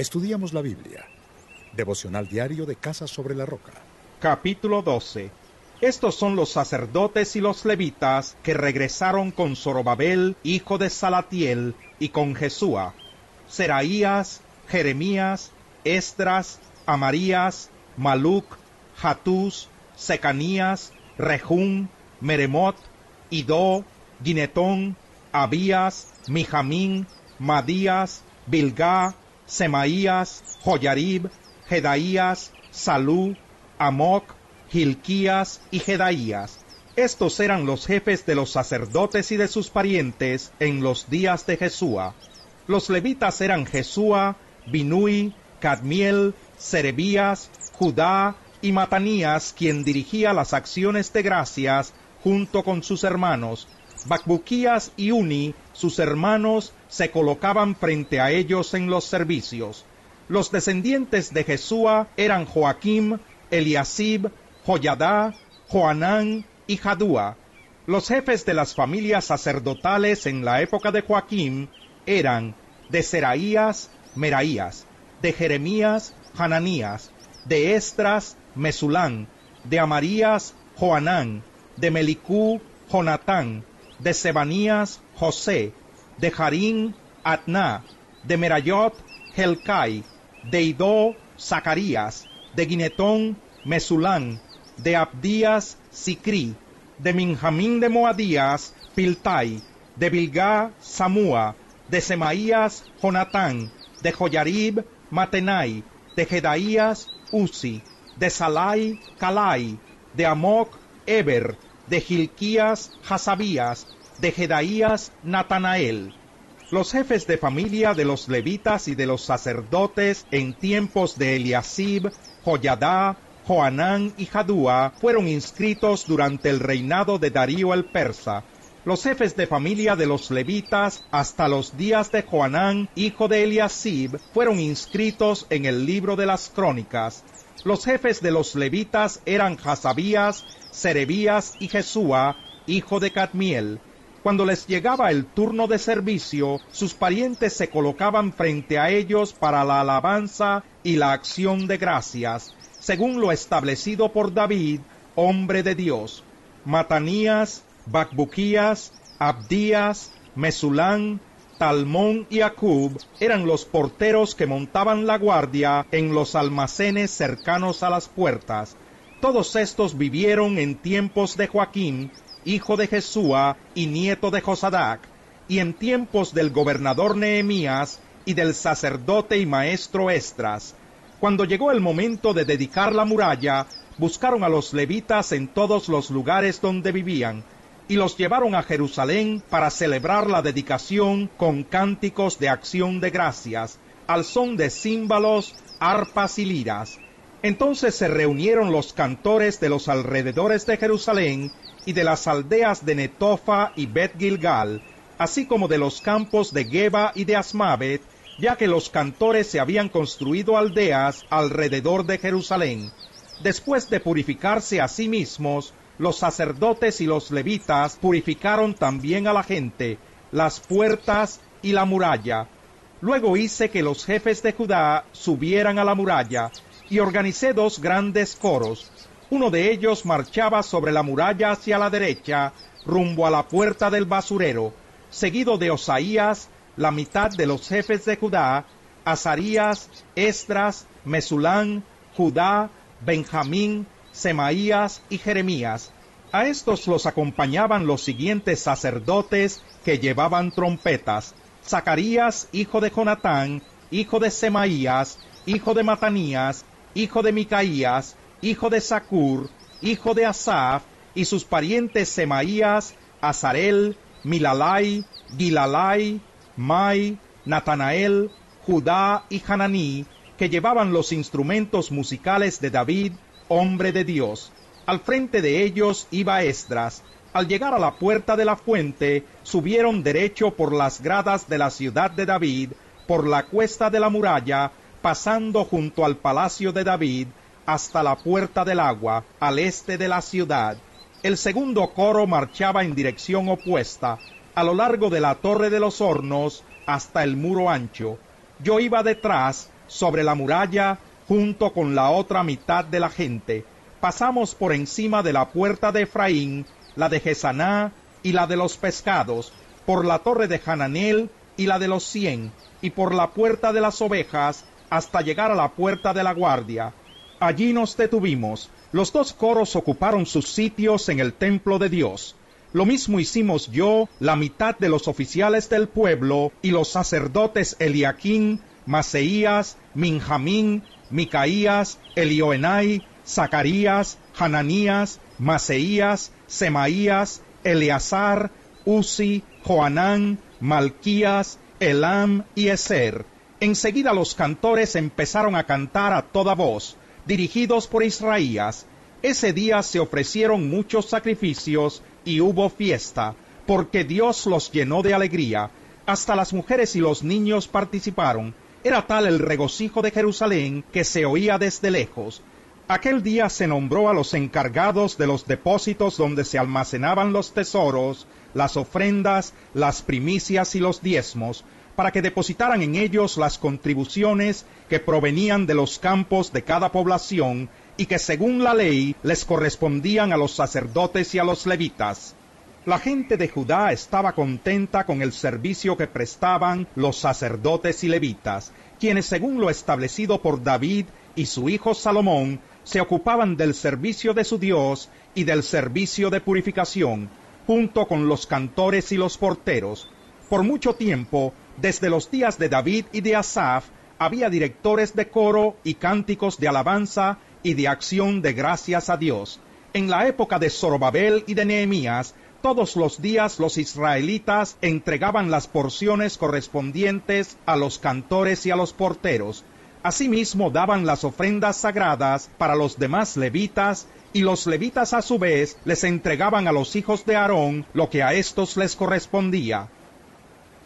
Estudiamos la Biblia. Devocional diario de Casa sobre la Roca. Capítulo 12. Estos son los sacerdotes y los levitas que regresaron con Zorobabel, hijo de Salatiel, y con Jesúa, Seraías, Jeremías, Estras, Amarías, Maluc, Hatús, Secanías, Rehum, Meremot, Ido, Ginetón, Abías, Mijamín, Madías, Bilgá, Semaías, Joyarib, Jedaías, Salú, Amoc, Gilquías y Jedaías. Estos eran los jefes de los sacerdotes y de sus parientes en los días de Jesúa. Los levitas eran Jesúa, Binui, Cadmiel, Serebías, Judá y Matanías, quien dirigía las acciones de gracias junto con sus hermanos. Bacbuquías y Uni, sus hermanos, se colocaban frente a ellos en los servicios. Los descendientes de Jesúa eran Joaquim, Eliasib, Joyadá, Joanán y Jadúa. Los jefes de las familias sacerdotales en la época de Joaquim eran de Seraías, Meraías, de Jeremías, Hananías, de Estras, Mesulán, de Amarías, Joanán, de Melicú, Jonatán, de Sebanías, José, de Jarín, Atná, de Merayot, Helcai, de Idó, Zacarías, de Guinetón, Mesulán, de Abdías, Sicrí, de Minjamín de Moadías, Piltai, de Bilgá, Samúa, de Semaías, Jonatán, de Joyarib, Matenai, de Jedaías, Uzi, de Salai, Calai, de Amoc, Eber, de Gilquías, Hasabías, de Jedaías, Natanael. Los jefes de familia de los levitas y de los sacerdotes en tiempos de Eliasib, Joyadá, Joanán y Jadúa fueron inscritos durante el reinado de Darío el persa. Los jefes de familia de los levitas hasta los días de Joanán, hijo de Eliasib, fueron inscritos en el libro de las crónicas. Los jefes de los levitas eran Hasabías, Serebías y Jesúa, hijo de Cadmiel. Cuando les llegaba el turno de servicio, sus parientes se colocaban frente a ellos para la alabanza y la acción de gracias, según lo establecido por David, hombre de Dios. Matanías, Bacbuquías, Abdías, Mesulán, Talmón y Acub eran los porteros que montaban la guardia en los almacenes cercanos a las puertas. Todos estos vivieron en tiempos de Joaquín, hijo de Jesúa y nieto de Josadac, y en tiempos del gobernador Nehemías y del sacerdote y maestro Estras. Cuando llegó el momento de dedicar la muralla, buscaron a los levitas en todos los lugares donde vivían, y los llevaron a Jerusalén para celebrar la dedicación con cánticos de acción de gracias, al son de címbalos, arpas y liras. Entonces se reunieron los cantores de los alrededores de Jerusalén y de las aldeas de Netofa y Bet Gilgal, así como de los campos de Geba y de Asmavet, ya que los cantores se habían construido aldeas alrededor de Jerusalén. Después de purificarse a sí mismos, los sacerdotes y los levitas purificaron también a la gente, las puertas y la muralla. Luego hice que los jefes de Judá subieran a la muralla, y organicé dos grandes coros. Uno de ellos marchaba sobre la muralla hacia la derecha, rumbo a la puerta del basurero, seguido de Osaías, la mitad de los jefes de Judá, Azarías, Estras, Mesulán, Judá, Benjamín, Semaías y Jeremías. A estos los acompañaban los siguientes sacerdotes que llevaban trompetas. Zacarías, hijo de Jonatán, hijo de Semaías, hijo de Matanías, hijo de Micaías, hijo de Sacur, hijo de Asaf, y sus parientes Semaías, Azarel, Milalai, Gilalai, Mai, Natanael, Judá y Hananí, que llevaban los instrumentos musicales de David, hombre de Dios. Al frente de ellos iba Esdras. Al llegar a la puerta de la fuente, subieron derecho por las gradas de la ciudad de David, por la cuesta de la muralla, pasando junto al palacio de David, hasta la puerta del agua, al este de la ciudad. El segundo coro marchaba en dirección opuesta, a lo largo de la torre de los hornos hasta el muro ancho. Yo iba detrás, sobre la muralla junto con la otra mitad de la gente. Pasamos por encima de la puerta de Efraín, la de Gesaná y la de los pescados, por la torre de Hananel y la de los cien, y por la puerta de las ovejas, hasta llegar a la puerta de la guardia. Allí nos detuvimos. Los dos coros ocuparon sus sitios en el templo de Dios. Lo mismo hicimos yo, la mitad de los oficiales del pueblo y los sacerdotes Eliaquín, Maseías, Minjamín, Micaías, Elioenai, Zacarías, Hananías, Maseías, Semaías, Eleazar, Uzi, Joanán, Malquías, Elam y Eser. Enseguida los cantores empezaron a cantar a toda voz, dirigidos por Israías. Ese día se ofrecieron muchos sacrificios y hubo fiesta, porque Dios los llenó de alegría. Hasta las mujeres y los niños participaron. Era tal el regocijo de Jerusalén que se oía desde lejos. Aquel día se nombró a los encargados de los depósitos donde se almacenaban los tesoros, las ofrendas, las primicias y los diezmos, para que depositaran en ellos las contribuciones que provenían de los campos de cada población y que según la ley les correspondían a los sacerdotes y a los levitas. La gente de Judá estaba contenta con el servicio que prestaban los sacerdotes y levitas, quienes según lo establecido por David y su hijo Salomón, se ocupaban del servicio de su Dios y del servicio de purificación, junto con los cantores y los porteros. Por mucho tiempo, desde los días de David y de Asaf, había directores de coro y cánticos de alabanza y de acción de gracias a Dios. En la época de Zorobabel y de Nehemías, todos los días los israelitas entregaban las porciones correspondientes a los cantores y a los porteros. Asimismo daban las ofrendas sagradas para los demás levitas, y los levitas a su vez les entregaban a los hijos de Aarón lo que a estos les correspondía.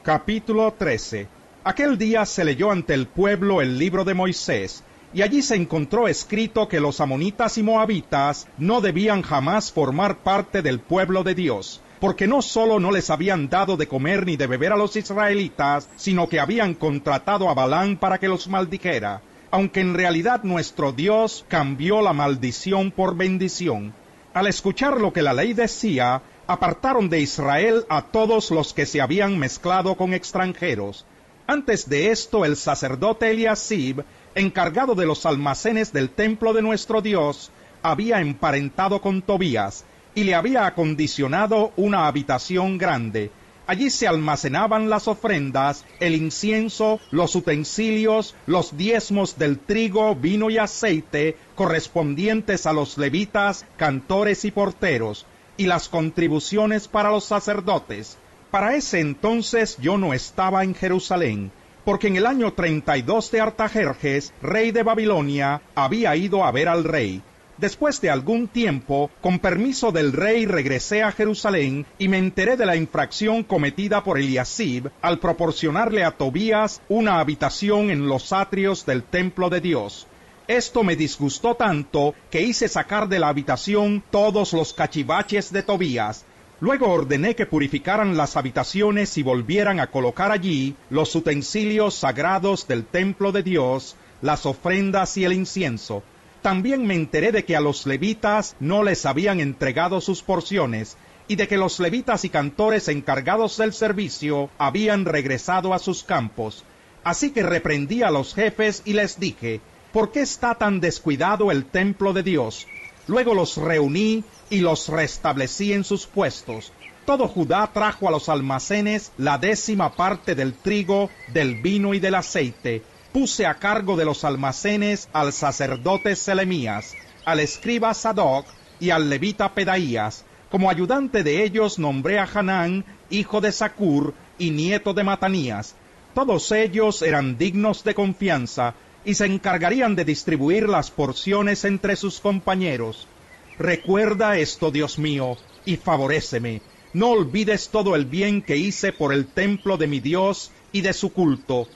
Capítulo 13 Aquel día se leyó ante el pueblo el libro de Moisés, y allí se encontró escrito que los amonitas y moabitas no debían jamás formar parte del pueblo de Dios, porque no solo no les habían dado de comer ni de beber a los israelitas, sino que habían contratado a Balán para que los maldijera, aunque en realidad nuestro Dios cambió la maldición por bendición. Al escuchar lo que la ley decía, apartaron de Israel a todos los que se habían mezclado con extranjeros. Antes de esto el sacerdote Eliasib encargado de los almacenes del templo de nuestro Dios, había emparentado con Tobías y le había acondicionado una habitación grande. Allí se almacenaban las ofrendas, el incienso, los utensilios, los diezmos del trigo, vino y aceite correspondientes a los levitas, cantores y porteros, y las contribuciones para los sacerdotes. Para ese entonces yo no estaba en Jerusalén, porque en el año 32 de Artajerjes, rey de Babilonia, había ido a ver al rey. Después de algún tiempo, con permiso del rey, regresé a Jerusalén y me enteré de la infracción cometida por Eliasib al proporcionarle a Tobías una habitación en los atrios del templo de Dios. Esto me disgustó tanto que hice sacar de la habitación todos los cachivaches de Tobías Luego ordené que purificaran las habitaciones y volvieran a colocar allí los utensilios sagrados del templo de Dios, las ofrendas y el incienso. También me enteré de que a los levitas no les habían entregado sus porciones, y de que los levitas y cantores encargados del servicio habían regresado a sus campos. Así que reprendí a los jefes y les dije, ¿por qué está tan descuidado el templo de Dios? Luego los reuní y los restablecí en sus puestos. Todo Judá trajo a los almacenes la décima parte del trigo, del vino y del aceite. Puse a cargo de los almacenes al sacerdote Selemías, al escriba Sadoc y al levita Pedaías. Como ayudante de ellos nombré a Hanán, hijo de Sacur y nieto de Matanías. Todos ellos eran dignos de confianza y se encargarían de distribuir las porciones entre sus compañeros. Recuerda esto, Dios mío, y favoréceme. No olvides todo el bien que hice por el templo de mi Dios y de su culto.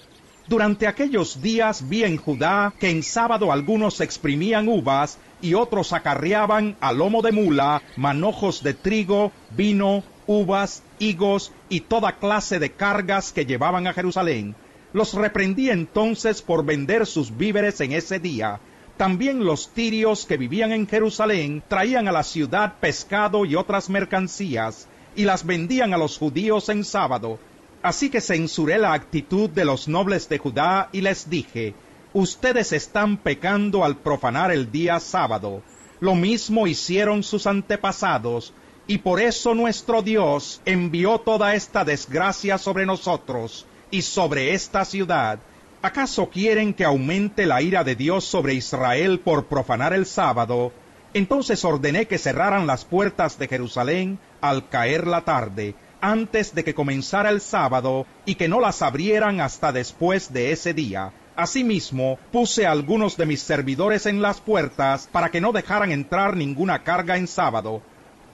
Durante aquellos días vi en Judá que en sábado algunos exprimían uvas y otros acarreaban a lomo de mula manojos de trigo, vino, uvas, higos y toda clase de cargas que llevaban a Jerusalén Los reprendí entonces por vender sus víveres en ese día. También los tirios que vivían en Jerusalén traían a la ciudad pescado y otras mercancías, y las vendían a los judíos en sábado. Así que censuré la actitud de los nobles de Judá y les dije, Ustedes están pecando al profanar el día sábado. Lo mismo hicieron sus antepasados, y por eso nuestro Dios envió toda esta desgracia sobre nosotros y sobre esta ciudad. ¿Acaso quieren que aumente la ira de Dios sobre Israel por profanar el sábado? Entonces ordené que cerraran las puertas de Jerusalén al caer la tarde, antes de que comenzara el sábado, y que no las abrieran hasta después de ese día. Asimismo, puse algunos de mis servidores en las puertas para que no dejaran entrar ninguna carga en sábado.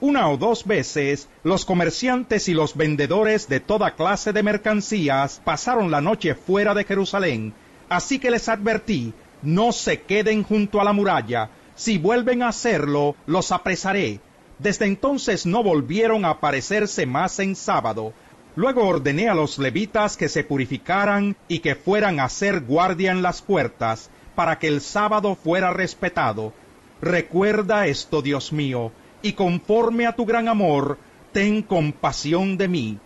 Una o dos veces, los comerciantes y los vendedores de toda clase de mercancías pasaron la noche fuera de Jerusalén, así que les advertí, no se queden junto a la muralla, si vuelven a hacerlo, los apresaré. Desde entonces no volvieron a aparecerse más en sábado, Luego ordené a los levitas que se purificaran y que fueran a hacer guardia en las puertas, para que el sábado fuera respetado. Recuerda esto, Dios mío, y conforme a tu gran amor, ten compasión de mí.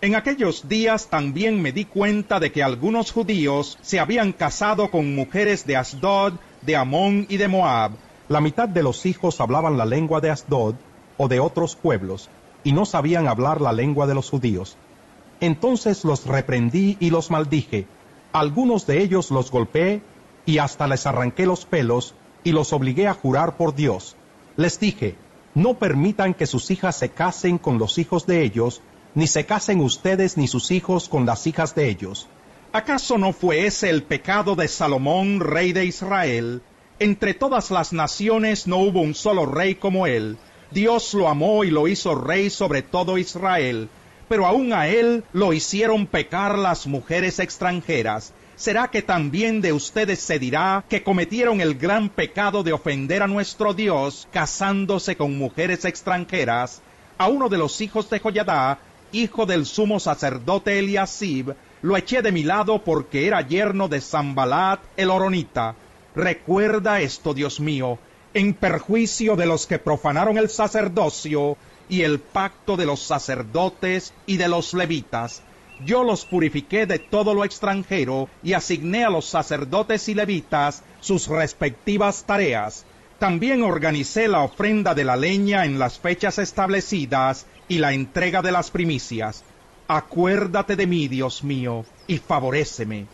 En aquellos días también me di cuenta de que algunos judíos se habían casado con mujeres de Asdod, de Amón y de Moab. La mitad de los hijos hablaban la lengua de Asdod o de otros pueblos, y no sabían hablar la lengua de los judíos. Entonces los reprendí y los maldije. Algunos de ellos los golpeé y hasta les arranqué los pelos y los obligué a jurar por Dios. Les dije, no permitan que sus hijas se casen con los hijos de ellos, ni se casen ustedes ni sus hijos con las hijas de ellos. ¿Acaso no fue ese el pecado de Salomón, rey de Israel? Entre todas las naciones no hubo un solo rey como él. Dios lo amó y lo hizo rey sobre todo Israel pero aún a él lo hicieron pecar las mujeres extranjeras. ¿Será que también de ustedes se dirá que cometieron el gran pecado de ofender a nuestro Dios casándose con mujeres extranjeras? A uno de los hijos de Joyadá, hijo del sumo sacerdote Eliasib, lo eché de mi lado porque era yerno de Zambalat el Oronita. Recuerda esto, Dios mío, en perjuicio de los que profanaron el sacerdocio y el pacto de los sacerdotes y de los levitas. Yo los purifiqué de todo lo extranjero y asigné a los sacerdotes y levitas sus respectivas tareas. También organicé la ofrenda de la leña en las fechas establecidas y la entrega de las primicias. Acuérdate de mí, Dios mío, y favoréceme